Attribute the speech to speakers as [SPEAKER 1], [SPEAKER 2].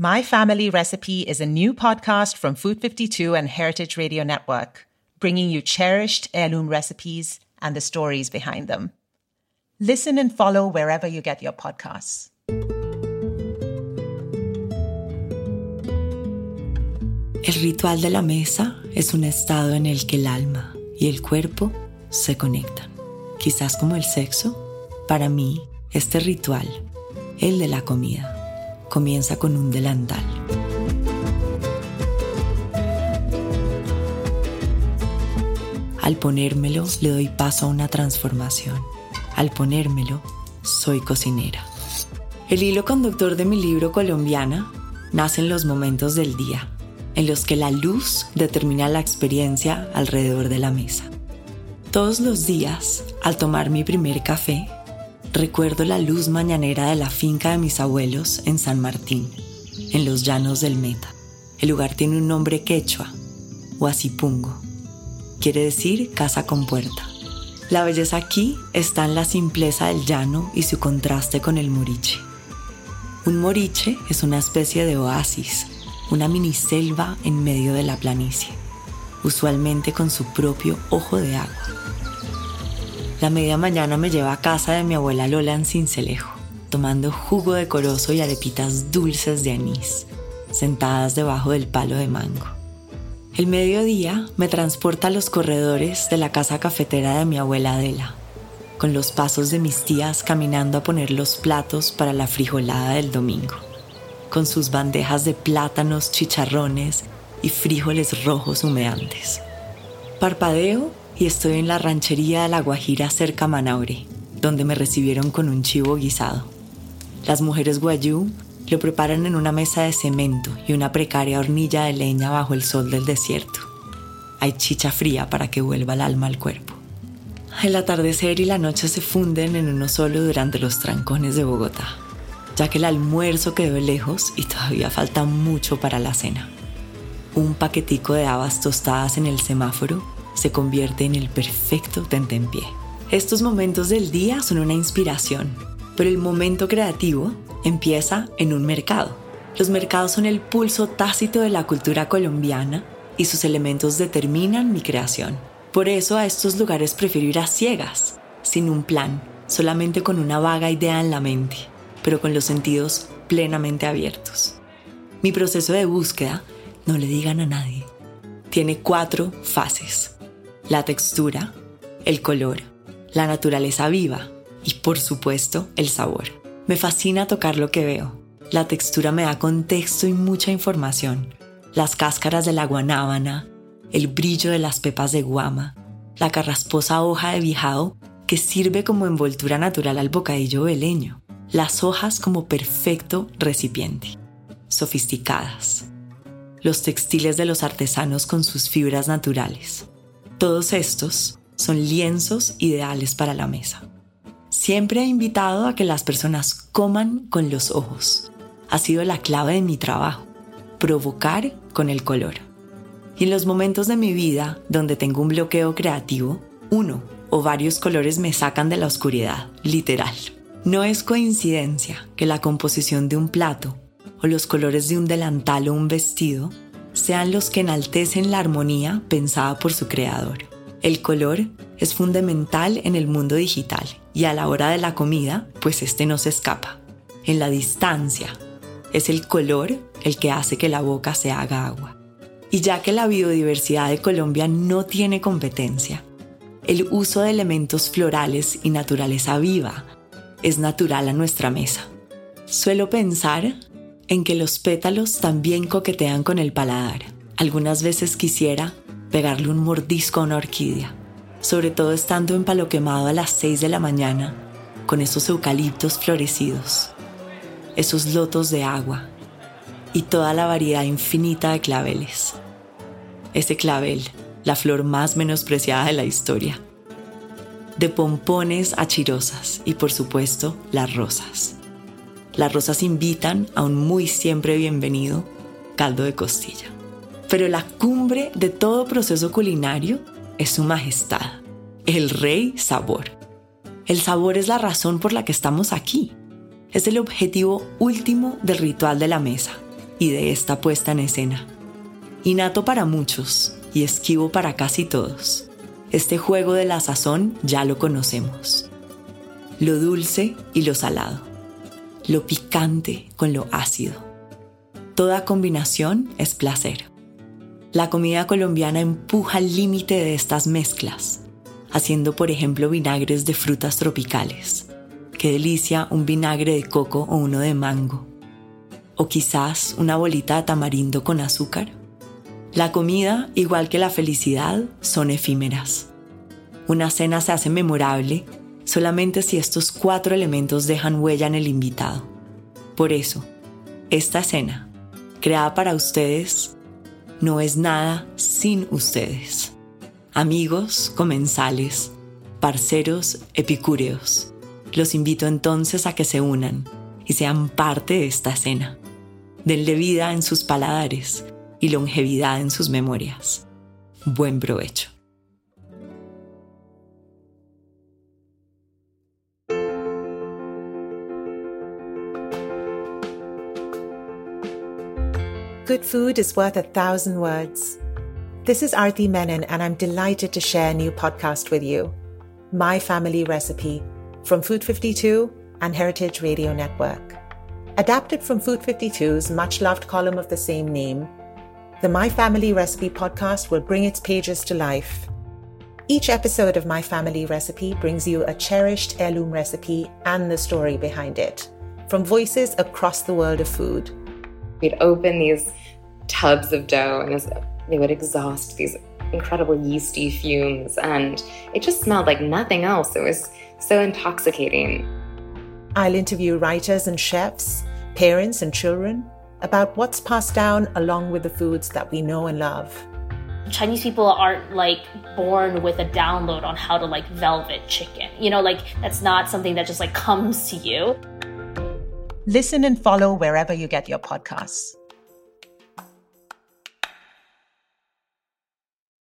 [SPEAKER 1] My Family Recipe is a new podcast from Food 52 and Heritage Radio Network, bringing you cherished heirloom recipes and the stories behind them. Listen and follow wherever you get your podcasts.
[SPEAKER 2] El ritual de la mesa es un estado en el que el alma y el cuerpo se conectan. Quizás como el sexo, para mí, este ritual, el de la comida, comienza con un delantal. Al ponérmelo le doy paso a una transformación. Al ponérmelo soy cocinera. El hilo conductor de mi libro Colombiana nace en los momentos del día, en los que la luz determina la experiencia alrededor de la mesa. Todos los días, al tomar mi primer café, Recuerdo la luz mañanera de la finca de mis abuelos en San Martín, en los llanos del Meta. El lugar tiene un nombre quechua, Huasipungo. Quiere decir casa con puerta. La belleza aquí está en la simpleza del llano y su contraste con el moriche. Un moriche es una especie de oasis, una miniselva en medio de la planicie, usualmente con su propio ojo de agua. La media mañana me lleva a casa de mi abuela Lola en Cincelejo, tomando jugo decoroso y arepitas dulces de anís, sentadas debajo del palo de mango. El mediodía me transporta a los corredores de la casa cafetera de mi abuela Adela, con los pasos de mis tías caminando a poner los platos para la frijolada del domingo, con sus bandejas de plátanos, chicharrones y frijoles rojos humeantes. Parpadeo y estoy en la ranchería de La Guajira cerca a Manaure, donde me recibieron con un chivo guisado. Las mujeres guayú lo preparan en una mesa de cemento y una precaria hornilla de leña bajo el sol del desierto. Hay chicha fría para que vuelva el alma al cuerpo. El atardecer y la noche se funden en uno solo durante los trancones de Bogotá, ya que el almuerzo quedó lejos y todavía falta mucho para la cena. Un paquetico de habas tostadas en el semáforo se convierte en el perfecto tentempié. Estos momentos del día son una inspiración, pero el momento creativo empieza en un mercado. Los mercados son el pulso tácito de la cultura colombiana y sus elementos determinan mi creación. Por eso a estos lugares prefiero ir a ciegas, sin un plan, solamente con una vaga idea en la mente, pero con los sentidos plenamente abiertos. Mi proceso de búsqueda, no le digan a nadie, tiene cuatro fases la textura, el color, la naturaleza viva y por supuesto el sabor. Me fascina tocar lo que veo. La textura me da contexto y mucha información. Las cáscaras de la guanábana, el brillo de las pepas de guama, la carrasposa hoja de bijao que sirve como envoltura natural al bocadillo veleño, las hojas como perfecto recipiente, sofisticadas, los textiles de los artesanos con sus fibras naturales, todos estos son lienzos ideales para la mesa. Siempre he invitado a que las personas coman con los ojos. Ha sido la clave de mi trabajo, provocar con el color. Y en los momentos de mi vida donde tengo un bloqueo creativo, uno o varios colores me sacan de la oscuridad, literal. No es coincidencia que la composición de un plato o los colores de un delantal o un vestido sean los que enaltecen la armonía pensada por su creador. El color es fundamental en el mundo digital y a la hora de la comida, pues este no se escapa. En la distancia, es el color el que hace que la boca se haga agua. Y ya que la biodiversidad de Colombia no tiene competencia, el uso de elementos florales y naturaleza viva es natural a nuestra mesa. Suelo pensar en que los pétalos también coquetean con el paladar. Algunas veces quisiera pegarle un mordisco a una orquídea, sobre todo estando en quemado a las 6 de la mañana, con esos eucaliptos florecidos, esos lotos de agua y toda la variedad infinita de claveles. Ese clavel, la flor más menospreciada de la historia. De pompones a chirosas y por supuesto las rosas. Las rosas invitan a un muy siempre bienvenido caldo de costilla. Pero la cumbre de todo proceso culinario es su majestad, el rey sabor. El sabor es la razón por la que estamos aquí. Es el objetivo último del ritual de la mesa. y de esta puesta en escena. Innato para muchos y esquivo para casi todos. Este juego de la sazón ya lo conocemos. Lo dulce y lo salado. Lo picante con lo ácido. Toda combinación es placer. La comida colombiana empuja el límite de estas mezclas, haciendo por ejemplo vinagres de frutas tropicales. Qué delicia un vinagre de coco o uno de mango. O quizás una bolita de tamarindo con azúcar. La comida, igual que la felicidad, son efímeras. Una cena se hace memorable solamente si estos cuatro elementos dejan huella en el invitado. Por eso, esta cena, creada para ustedes, no es nada sin ustedes. Amigos, comensales, parceros, epicúreos, los invito entonces a que se unan y sean parte de esta cena. Denle vida en sus paladares y longevidad en sus memorias. Buen provecho.
[SPEAKER 1] Good food is worth a thousand words. This is Arti Menon, and I'm delighted to share a new podcast with you My Family Recipe from Food 52 and Heritage Radio Network. Adapted from Food 52's much loved column of the same name, the My Family Recipe podcast will bring its pages to life. Each episode of My Family Recipe brings you a cherished heirloom recipe and the story behind it, from voices across the world of food.
[SPEAKER 3] We'd open these tubs of dough and they would exhaust these incredible yeasty fumes, and it just smelled like nothing else. It was so intoxicating.
[SPEAKER 1] I'll interview writers and chefs, parents and children about what's passed down along with the foods that we know and love.
[SPEAKER 4] Chinese people aren't like born with a download on how to like velvet chicken. You know, like that's not something that just like comes to you.
[SPEAKER 1] Listen and follow wherever you get your podcasts.